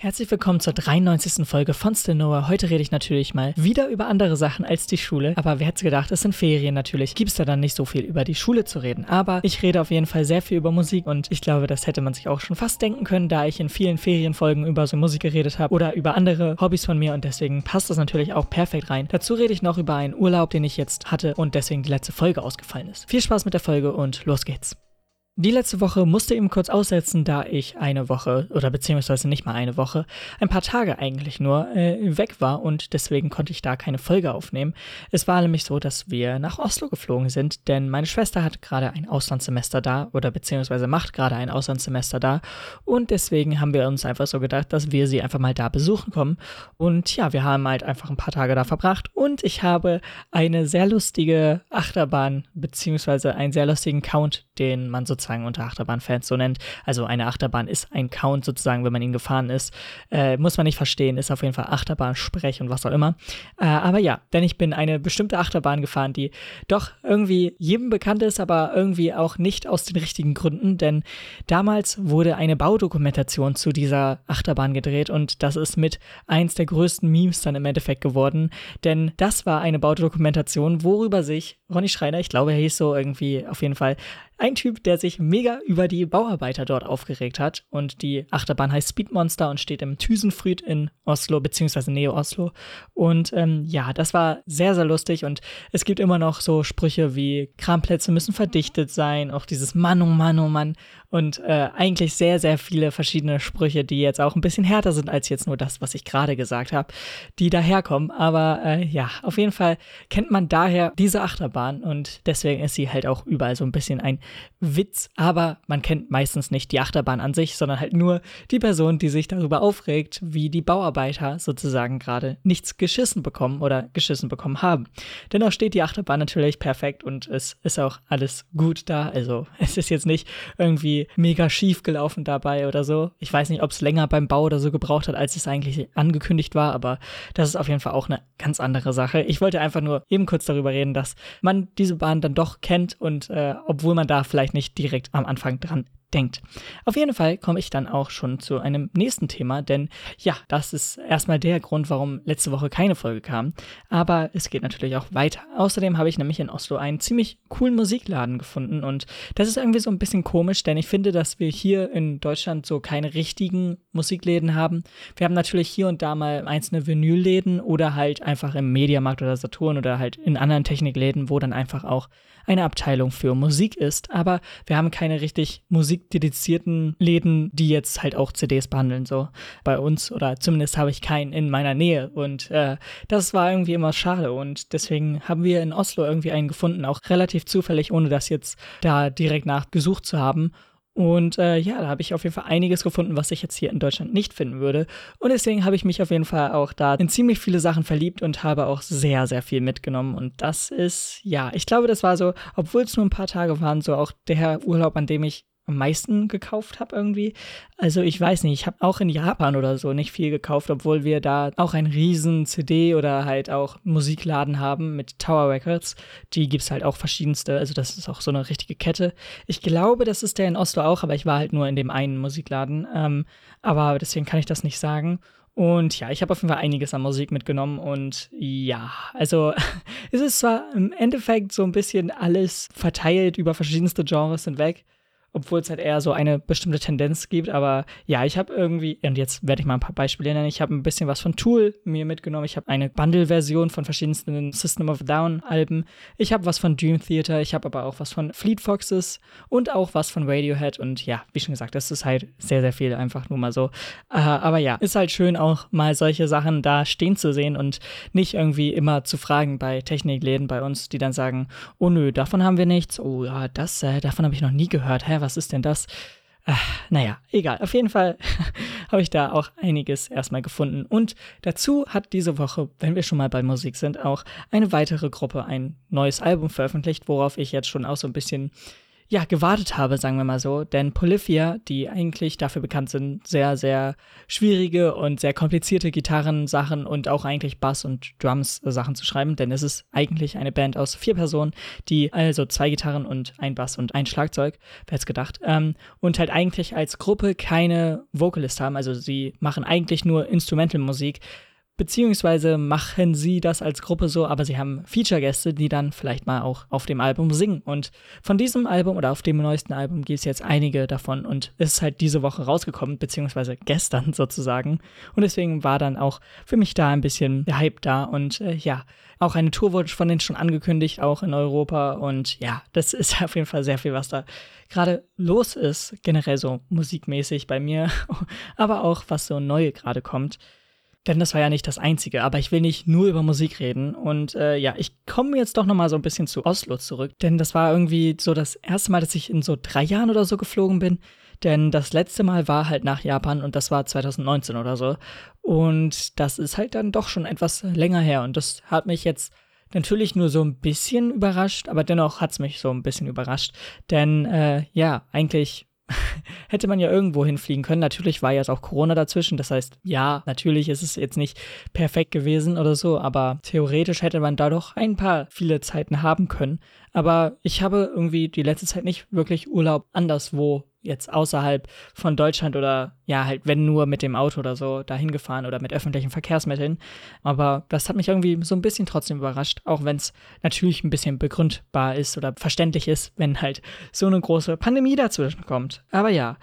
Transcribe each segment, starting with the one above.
Herzlich willkommen zur 93. Folge von Stenoa. Heute rede ich natürlich mal wieder über andere Sachen als die Schule. Aber wer hätte gedacht, es sind Ferien natürlich. Gibt es da dann nicht so viel über die Schule zu reden. Aber ich rede auf jeden Fall sehr viel über Musik und ich glaube, das hätte man sich auch schon fast denken können, da ich in vielen Ferienfolgen über so Musik geredet habe oder über andere Hobbys von mir und deswegen passt das natürlich auch perfekt rein. Dazu rede ich noch über einen Urlaub, den ich jetzt hatte und deswegen die letzte Folge ausgefallen ist. Viel Spaß mit der Folge und los geht's. Die letzte Woche musste eben kurz aussetzen, da ich eine Woche oder beziehungsweise nicht mal eine Woche, ein paar Tage eigentlich nur äh, weg war und deswegen konnte ich da keine Folge aufnehmen. Es war nämlich so, dass wir nach Oslo geflogen sind, denn meine Schwester hat gerade ein Auslandssemester da oder beziehungsweise macht gerade ein Auslandssemester da und deswegen haben wir uns einfach so gedacht, dass wir sie einfach mal da besuchen kommen und ja, wir haben halt einfach ein paar Tage da verbracht und ich habe eine sehr lustige Achterbahn beziehungsweise einen sehr lustigen Count, den man sozusagen unter Achterbahnfans so nennt. Also eine Achterbahn ist ein Count sozusagen, wenn man ihn gefahren ist. Äh, muss man nicht verstehen, ist auf jeden Fall Achterbahn, Sprech und was auch immer. Äh, aber ja, denn ich bin eine bestimmte Achterbahn gefahren, die doch irgendwie jedem bekannt ist, aber irgendwie auch nicht aus den richtigen Gründen, denn damals wurde eine Baudokumentation zu dieser Achterbahn gedreht und das ist mit eins der größten Memes dann im Endeffekt geworden, denn das war eine Baudokumentation, worüber sich Ronny Schreiner, ich glaube, er hieß so irgendwie auf jeden Fall, ein Typ, der sich mega über die Bauarbeiter dort aufgeregt hat. Und die Achterbahn heißt Speedmonster und steht im Thysenfried in Oslo, beziehungsweise Neo Oslo. Und ähm, ja, das war sehr, sehr lustig. Und es gibt immer noch so Sprüche wie Kramplätze müssen verdichtet sein, auch dieses Mann, oh Mann, oh Mann. Und äh, eigentlich sehr, sehr viele verschiedene Sprüche, die jetzt auch ein bisschen härter sind als jetzt nur das, was ich gerade gesagt habe, die daherkommen. Aber äh, ja, auf jeden Fall kennt man daher diese Achterbahn und deswegen ist sie halt auch überall so ein bisschen ein Witz. Aber man kennt meistens nicht die Achterbahn an sich, sondern halt nur die Person, die sich darüber aufregt, wie die Bauarbeiter sozusagen gerade nichts geschissen bekommen oder geschissen bekommen haben. Dennoch steht die Achterbahn natürlich perfekt und es ist auch alles gut da. Also es ist jetzt nicht irgendwie mega schief gelaufen dabei oder so. Ich weiß nicht, ob es länger beim Bau oder so gebraucht hat, als es eigentlich angekündigt war, aber das ist auf jeden Fall auch eine ganz andere Sache. Ich wollte einfach nur eben kurz darüber reden, dass man diese Bahn dann doch kennt und äh, obwohl man da vielleicht nicht direkt am Anfang dran denkt. Auf jeden Fall komme ich dann auch schon zu einem nächsten Thema, denn ja, das ist erstmal der Grund, warum letzte Woche keine Folge kam. Aber es geht natürlich auch weiter. Außerdem habe ich nämlich in Oslo einen ziemlich coolen Musikladen gefunden und das ist irgendwie so ein bisschen komisch, denn ich finde, dass wir hier in Deutschland so keine richtigen Musikläden haben. Wir haben natürlich hier und da mal einzelne Vinylläden oder halt einfach im Mediamarkt oder Saturn oder halt in anderen Technikläden, wo dann einfach auch eine Abteilung für Musik ist, aber wir haben keine richtig musikdedizierten Läden, die jetzt halt auch CDs behandeln, so bei uns oder zumindest habe ich keinen in meiner Nähe und äh, das war irgendwie immer schade und deswegen haben wir in Oslo irgendwie einen gefunden, auch relativ zufällig, ohne das jetzt da direkt nachgesucht zu haben und äh, ja, da habe ich auf jeden Fall einiges gefunden, was ich jetzt hier in Deutschland nicht finden würde. Und deswegen habe ich mich auf jeden Fall auch da in ziemlich viele Sachen verliebt und habe auch sehr, sehr viel mitgenommen. Und das ist, ja, ich glaube, das war so, obwohl es nur ein paar Tage waren, so auch der Urlaub, an dem ich am meisten gekauft habe irgendwie. Also ich weiß nicht, ich habe auch in Japan oder so nicht viel gekauft, obwohl wir da auch einen riesen CD oder halt auch Musikladen haben mit Tower Records. Die gibt es halt auch verschiedenste, also das ist auch so eine richtige Kette. Ich glaube, das ist der in Oslo auch, aber ich war halt nur in dem einen Musikladen. Ähm, aber deswegen kann ich das nicht sagen. Und ja, ich habe auf jeden Fall einiges an Musik mitgenommen und ja, also es ist zwar im Endeffekt so ein bisschen alles verteilt über verschiedenste Genres hinweg, obwohl es halt eher so eine bestimmte Tendenz gibt. Aber ja, ich habe irgendwie, und jetzt werde ich mal ein paar Beispiele nennen, ich habe ein bisschen was von Tool mir mitgenommen. Ich habe eine Bundle-Version von verschiedensten System of Down-Alben. Ich habe was von Dream Theater, ich habe aber auch was von Fleet Foxes und auch was von Radiohead. Und ja, wie schon gesagt, das ist halt sehr, sehr viel, einfach nur mal so. Äh, aber ja, ist halt schön auch mal solche Sachen da stehen zu sehen und nicht irgendwie immer zu fragen bei Technikläden bei uns, die dann sagen, oh nö, davon haben wir nichts. Oh ja, das, äh, davon habe ich noch nie gehört. Hä, was ist denn das? Ach, naja, egal. Auf jeden Fall habe ich da auch einiges erstmal gefunden. Und dazu hat diese Woche, wenn wir schon mal bei Musik sind, auch eine weitere Gruppe ein neues Album veröffentlicht, worauf ich jetzt schon auch so ein bisschen ja, gewartet habe, sagen wir mal so. Denn Polyphia, die eigentlich dafür bekannt sind, sehr, sehr schwierige und sehr komplizierte Gitarrensachen und auch eigentlich Bass- und Drums-Sachen zu schreiben, denn es ist eigentlich eine Band aus vier Personen, die also zwei Gitarren und ein Bass und ein Schlagzeug, wer hätte gedacht, ähm, und halt eigentlich als Gruppe keine Vocalist haben. Also sie machen eigentlich nur Instrumental-Musik beziehungsweise machen sie das als Gruppe so, aber sie haben Feature-Gäste, die dann vielleicht mal auch auf dem Album singen. Und von diesem Album oder auf dem neuesten Album gibt es jetzt einige davon und ist halt diese Woche rausgekommen, beziehungsweise gestern sozusagen. Und deswegen war dann auch für mich da ein bisschen der Hype da und äh, ja, auch eine Tour wurde von denen schon angekündigt, auch in Europa. Und ja, das ist auf jeden Fall sehr viel, was da gerade los ist, generell so musikmäßig bei mir, aber auch was so neu gerade kommt. Denn das war ja nicht das Einzige, aber ich will nicht nur über Musik reden. Und äh, ja, ich komme jetzt doch nochmal so ein bisschen zu Oslo zurück, denn das war irgendwie so das erste Mal, dass ich in so drei Jahren oder so geflogen bin. Denn das letzte Mal war halt nach Japan und das war 2019 oder so. Und das ist halt dann doch schon etwas länger her und das hat mich jetzt natürlich nur so ein bisschen überrascht, aber dennoch hat es mich so ein bisschen überrascht. Denn äh, ja, eigentlich hätte man ja irgendwo hinfliegen können. Natürlich war jetzt auch Corona dazwischen. Das heißt, ja, natürlich ist es jetzt nicht perfekt gewesen oder so, aber theoretisch hätte man da doch ein paar viele Zeiten haben können. Aber ich habe irgendwie die letzte Zeit nicht wirklich Urlaub anderswo jetzt außerhalb von Deutschland oder ja, halt, wenn nur mit dem Auto oder so dahin gefahren oder mit öffentlichen Verkehrsmitteln. Aber das hat mich irgendwie so ein bisschen trotzdem überrascht, auch wenn es natürlich ein bisschen begründbar ist oder verständlich ist, wenn halt so eine große Pandemie dazwischen kommt. Aber ja,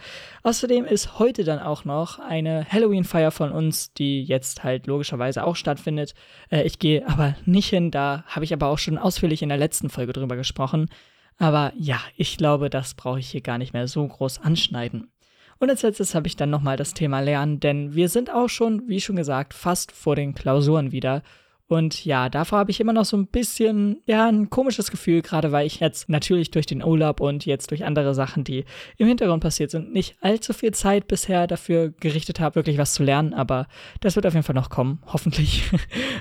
außerdem ist heute dann auch noch eine Halloween-Feier von uns, die jetzt halt logischerweise auch stattfindet. Äh, ich gehe aber nicht hin, da habe ich aber auch schon ausführlich in der letzten Folge drüber gesprochen. Aber ja, ich glaube, das brauche ich hier gar nicht mehr so groß anschneiden. Und als letztes habe ich dann nochmal das Thema Lernen, denn wir sind auch schon, wie schon gesagt, fast vor den Klausuren wieder. Und ja, davor habe ich immer noch so ein bisschen, ja, ein komisches Gefühl, gerade weil ich jetzt natürlich durch den Urlaub und jetzt durch andere Sachen, die im Hintergrund passiert sind, nicht allzu viel Zeit bisher dafür gerichtet habe, wirklich was zu lernen. Aber das wird auf jeden Fall noch kommen, hoffentlich.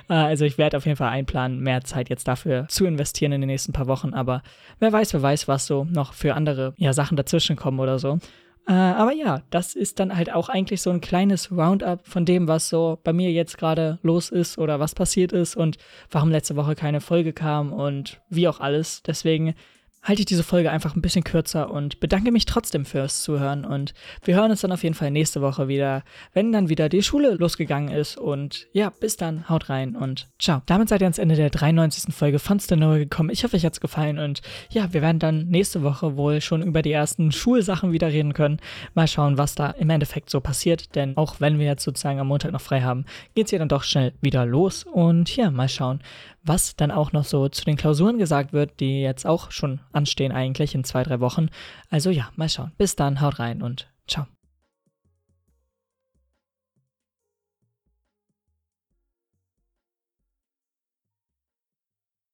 Äh, also ich werde auf jeden Fall einplanen, mehr Zeit jetzt dafür zu investieren in den nächsten paar Wochen. Aber wer weiß, wer weiß, was so noch für andere ja, Sachen dazwischen kommen oder so. Äh, aber ja, das ist dann halt auch eigentlich so ein kleines Roundup von dem, was so bei mir jetzt gerade los ist oder was passiert ist und warum letzte Woche keine Folge kam und wie auch alles. Deswegen halte ich diese Folge einfach ein bisschen kürzer und bedanke mich trotzdem fürs Zuhören. Und wir hören uns dann auf jeden Fall nächste Woche wieder, wenn dann wieder die Schule losgegangen ist. Und ja, bis dann, haut rein und ciao. Damit seid ihr ans Ende der 93. Folge von Stanoa gekommen. Ich hoffe, euch hat's gefallen. Und ja, wir werden dann nächste Woche wohl schon über die ersten Schulsachen wieder reden können. Mal schauen, was da im Endeffekt so passiert. Denn auch wenn wir jetzt sozusagen am Montag noch frei haben, geht's ja dann doch schnell wieder los. Und ja, mal schauen, was dann auch noch so zu den Klausuren gesagt wird, die jetzt auch schon anstehen eigentlich in zwei, drei Wochen. Also ja, mal schauen. Bis dann, haut rein und ciao.